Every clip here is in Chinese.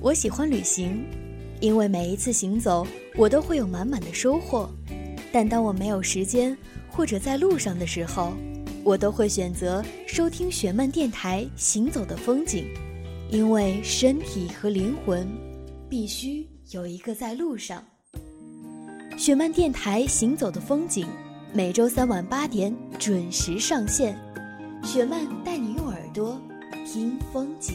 我喜欢旅行，因为每一次行走，我都会有满满的收获。但当我没有时间或者在路上的时候，我都会选择收听雪漫电台《行走的风景》，因为身体和灵魂必须有一个在路上。雪漫电台《行走的风景》每周三晚八点准时上线，雪漫带你用耳朵听风景。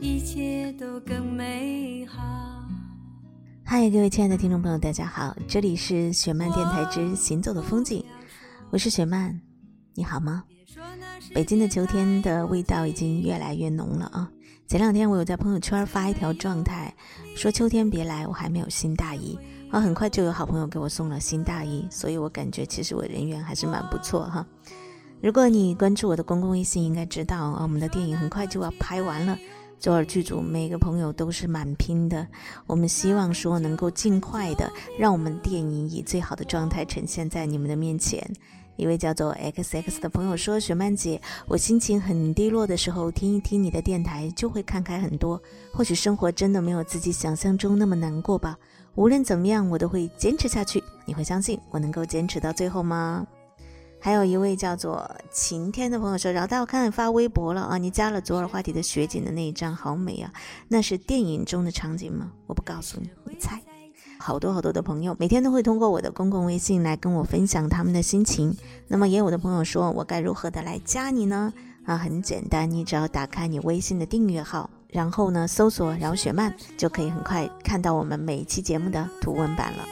一切都更美好。嗨，各位亲爱的听众朋友，大家好，这里是雪漫电台之行走的风景，我是雪漫，你好吗？北京的秋天的味道已经越来越浓了啊！前两天我有在朋友圈发一条状态，说秋天别来，我还没有新大衣啊。很快就有好朋友给我送了新大衣，所以我感觉其实我人缘还是蛮不错哈。如果你关注我的公共微信，应该知道啊，我们的电影很快就要拍完了。周二剧组每个朋友都是蛮拼的，我们希望说能够尽快的让我们电影以最好的状态呈现在你们的面前。一位叫做 X X 的朋友说：“雪曼姐，我心情很低落的时候，听一听你的电台就会看开很多。或许生活真的没有自己想象中那么难过吧。无论怎么样，我都会坚持下去。你会相信我能够坚持到最后吗？”还有一位叫做晴天的朋友说：“饶大，我看你发微博了啊，你加了左耳话题的雪景的那一张，好美啊！那是电影中的场景吗？我不告诉你，你猜。好多好多的朋友每天都会通过我的公共微信来跟我分享他们的心情。那么也有的朋友说我该如何的来加你呢？啊，很简单，你只要打开你微信的订阅号，然后呢搜索饶雪漫，就可以很快看到我们每一期节目的图文版了。”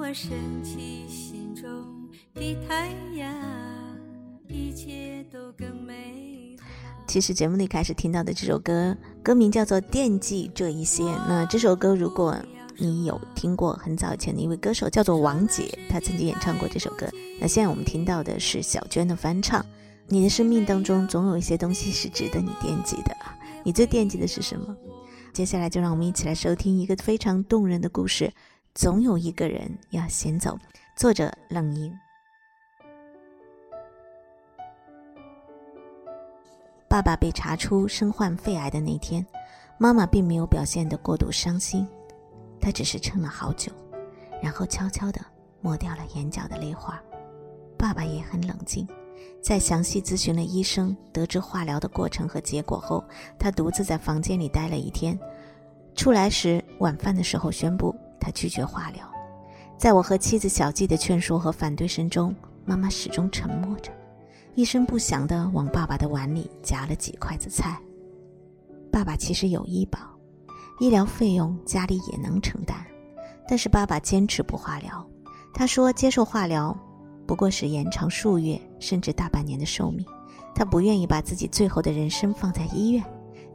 我升起心中的太阳，一切都更美其实节目里开始听到的这首歌，歌名叫做《惦记这一些》。那这首歌，如果你有听过很早以前的一位歌手叫做王杰，他曾经演唱过这首歌。那现在我们听到的是小娟的翻唱。你的生命当中总有一些东西是值得你惦记的，你最惦记的是什么？接下来就让我们一起来收听一个非常动人的故事。总有一个人要先走。作者冷莹。爸爸被查出身患肺癌的那天，妈妈并没有表现得过度伤心，她只是撑了好久，然后悄悄地抹掉了眼角的泪花。爸爸也很冷静，在详细咨询了医生，得知化疗的过程和结果后，他独自在房间里待了一天。出来时，晚饭的时候宣布。他拒绝化疗，在我和妻子小季的劝说和反对声中，妈妈始终沉默着，一声不响地往爸爸的碗里夹了几筷子菜。爸爸其实有医保，医疗费用家里也能承担，但是爸爸坚持不化疗。他说，接受化疗不过是延长数月甚至大半年的寿命，他不愿意把自己最后的人生放在医院，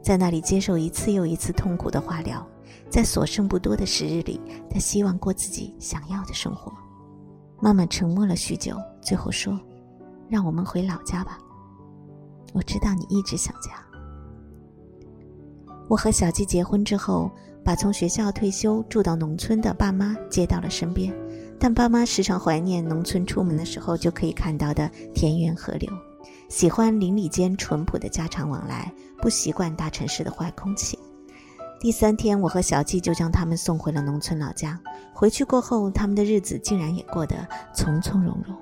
在那里接受一次又一次痛苦的化疗。在所剩不多的时日里，他希望过自己想要的生活。妈妈沉默了许久，最后说：“让我们回老家吧。”我知道你一直想家。我和小季结婚之后，把从学校退休住到农村的爸妈接到了身边，但爸妈时常怀念农村出门的时候就可以看到的田园河流，喜欢邻里间淳朴的家常往来，不习惯大城市的坏空气。第三天，我和小季就将他们送回了农村老家。回去过后，他们的日子竟然也过得从从容容。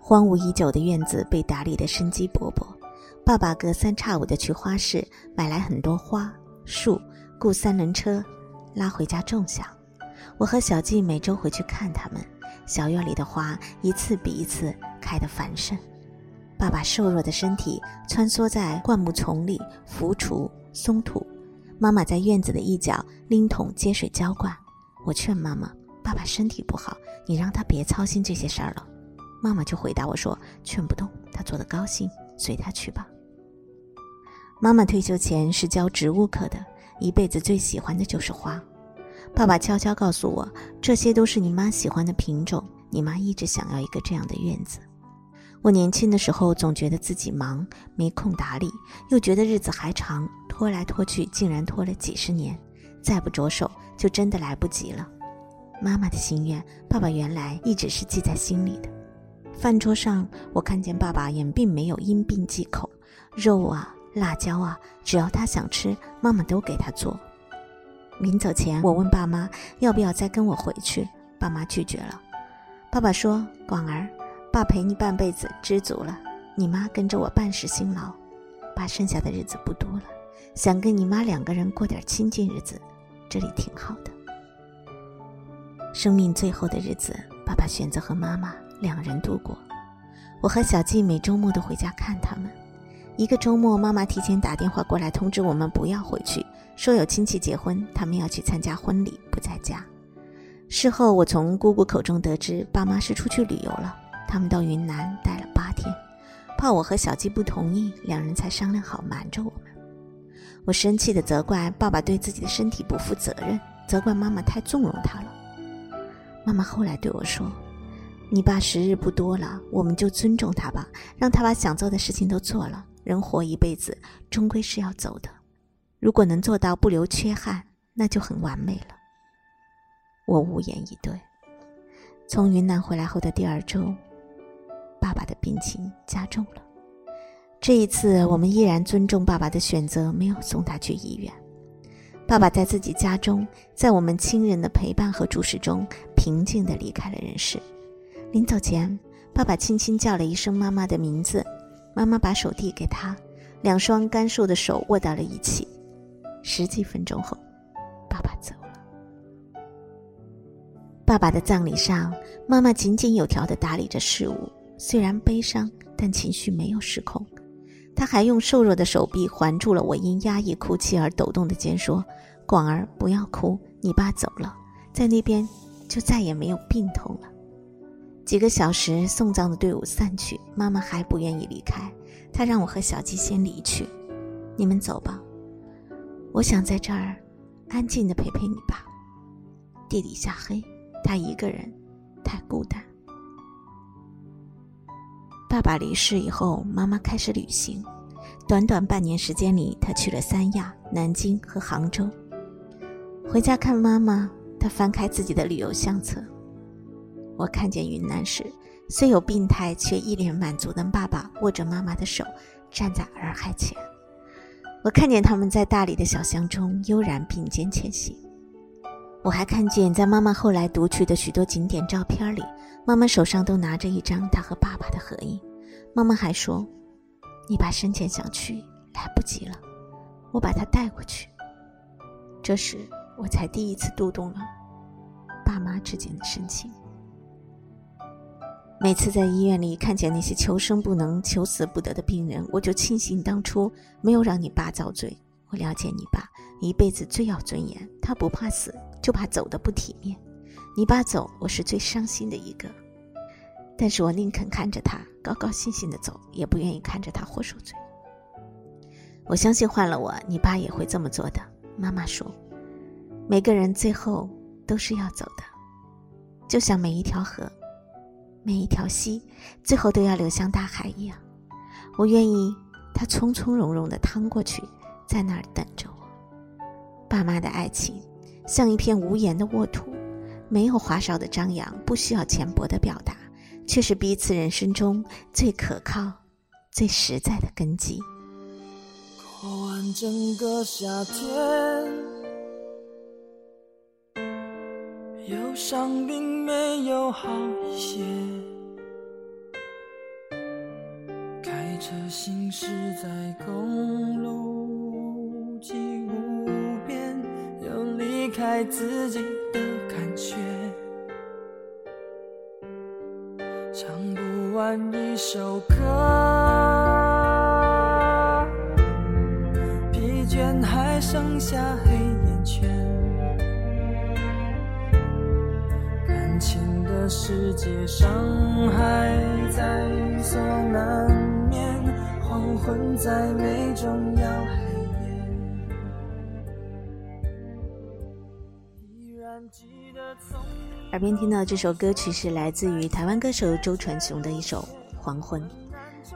荒芜已久的院子被打理得生机勃勃。爸爸隔三差五地去花市买来很多花树，雇三轮车拉回家种下。我和小季每周回去看他们，小院里的花一次比一次开得繁盛。爸爸瘦弱的身体穿梭在灌木丛里浮锄松土，妈妈在院子的一角拎桶接水浇灌。我劝妈妈：“爸爸身体不好，你让他别操心这些事儿了。”妈妈就回答我说：“劝不动，他做的高兴，随他去吧。”妈妈退休前是教植物课的，一辈子最喜欢的就是花。爸爸悄悄告诉我：“这些都是你妈喜欢的品种，你妈一直想要一个这样的院子。”我年轻的时候总觉得自己忙，没空打理，又觉得日子还长，拖来拖去竟然拖了几十年，再不着手就真的来不及了。妈妈的心愿，爸爸原来一直是记在心里的。饭桌上，我看见爸爸也并没有因病忌口，肉啊、辣椒啊，只要他想吃，妈妈都给他做。临走前，我问爸妈要不要再跟我回去，爸妈拒绝了。爸爸说：“广儿。”爸陪你半辈子，知足了。你妈跟着我半世辛劳，爸剩下的日子不多了，想跟你妈两个人过点清静日子，这里挺好的。生命最后的日子，爸爸选择和妈妈两人度过。我和小季每周末都回家看他们。一个周末，妈妈提前打电话过来通知我们不要回去，说有亲戚结婚，他们要去参加婚礼，不在家。事后，我从姑姑口中得知，爸妈是出去旅游了。他们到云南待了八天，怕我和小鸡不同意，两人才商量好瞒着我们。我生气地责怪爸爸对自己的身体不负责任，责怪妈妈太纵容他了。妈妈后来对我说：“你爸时日不多了，我们就尊重他吧，让他把想做的事情都做了。人活一辈子，终归是要走的。如果能做到不留缺憾，那就很完美了。”我无言以对。从云南回来后的第二周。爸爸的病情加重了。这一次，我们依然尊重爸爸的选择，没有送他去医院。爸爸在自己家中，在我们亲人的陪伴和注视中，平静地离开了人世。临走前，爸爸轻轻叫了一声妈妈的名字，妈妈把手递给他，两双干瘦的手握到了一起。十几分钟后，爸爸走了。爸爸的葬礼上，妈妈井井有条地打理着事务。虽然悲伤，但情绪没有失控。他还用瘦弱的手臂环住了我因压抑哭泣而抖动的肩，说：“广儿，不要哭，你爸走了，在那边就再也没有病痛了。”几个小时，送葬的队伍散去，妈妈还不愿意离开。她让我和小鸡先离去，你们走吧，我想在这儿安静的陪陪你爸。地底下黑，他一个人太孤单。爸爸离世以后，妈妈开始旅行。短短半年时间里，她去了三亚、南京和杭州。回家看妈妈，她翻开自己的旅游相册。我看见云南时，虽有病态却一脸满足的爸爸握着妈妈的手，站在洱海前。我看见他们在大理的小巷中悠然并肩前行。我还看见在妈妈后来读取的许多景点照片里。妈妈手上都拿着一张她和爸爸的合影，妈妈还说：“你爸生前想去，来不及了，我把他带过去。”这时我才第一次读懂了爸妈之间的深情。每次在医院里看见那些求生不能、求死不得的病人，我就庆幸当初没有让你爸遭罪。我了解你爸一辈子最要尊严，他不怕死，就怕走的不体面。你爸走，我是最伤心的一个，但是我宁肯看着他高高兴兴的走，也不愿意看着他活受罪。我相信换了我，你爸也会这么做的。妈妈说，每个人最后都是要走的，就像每一条河、每一条溪，最后都要流向大海一样。我愿意他从从容容的趟过去，在那儿等着我。爸妈的爱情像一片无言的沃土。没有花哨的张扬，不需要浅薄的表达，却是彼此人生中最可靠、最实在的根基。过完整个夏天，忧伤并没有好一些。开车行驶在公路，开自己的感觉。唱不完一首歌，疲倦还剩下黑眼圈，感情的世界伤害在所难免，黄昏再美终要耳边听到这首歌曲是来自于台湾歌手周传雄的一首《黄昏》。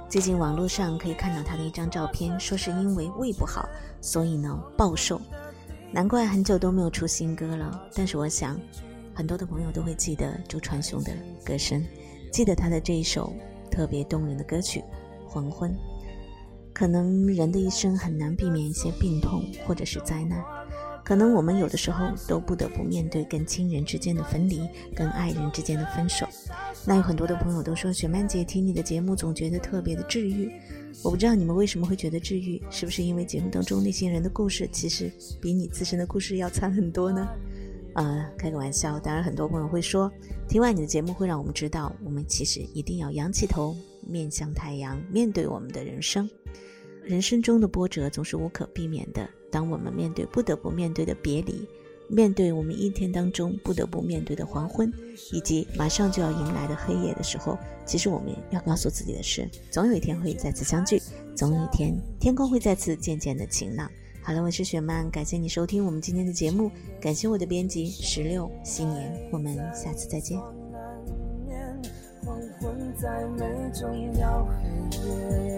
最近网络上可以看到他的一张照片，说是因为胃不好，所以呢暴瘦，难怪很久都没有出新歌了。但是我想，很多的朋友都会记得周传雄的歌声，记得他的这一首特别动人的歌曲《黄昏》。可能人的一生很难避免一些病痛或者是灾难。可能我们有的时候都不得不面对跟亲人之间的分离，跟爱人之间的分手。那有很多的朋友都说，雪曼姐听你的节目总觉得特别的治愈。我不知道你们为什么会觉得治愈，是不是因为节目当中那些人的故事其实比你自身的故事要惨很多呢？呃，开个玩笑。当然，很多朋友会说，听完你的节目会让我们知道，我们其实一定要仰起头，面向太阳，面对我们的人生。人生中的波折总是无可避免的。当我们面对不得不面对的别离，面对我们一天当中不得不面对的黄昏，以及马上就要迎来的黑夜的时候，其实我们要告诉自己的是，总有一天会再次相聚，总有一天天空会再次渐渐的晴朗。好了，我是雪曼，感谢你收听我们今天的节目，感谢我的编辑石榴新年，我们下次再见。黄昏再美，终要黑夜。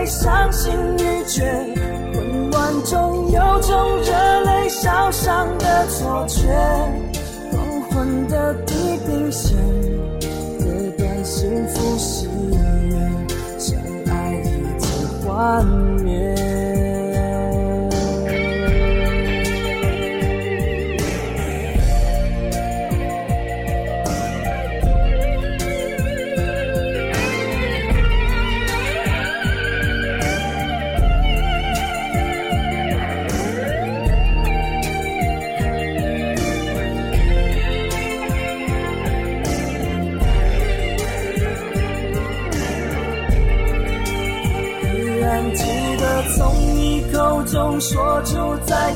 泪，伤心。欲绝混乱中有种热泪烧伤的错觉，黄昏的地平线，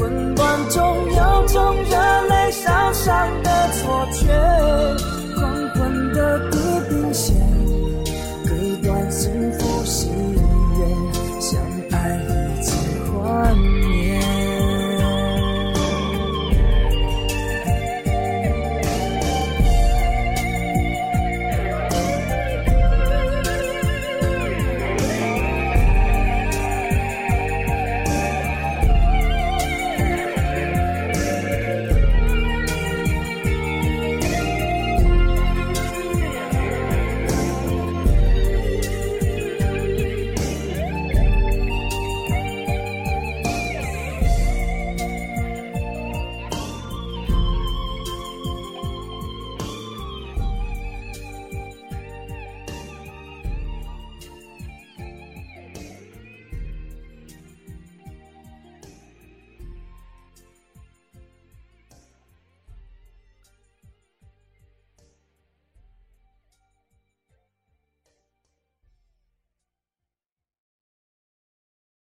混乱中有种热泪烧伤的错觉。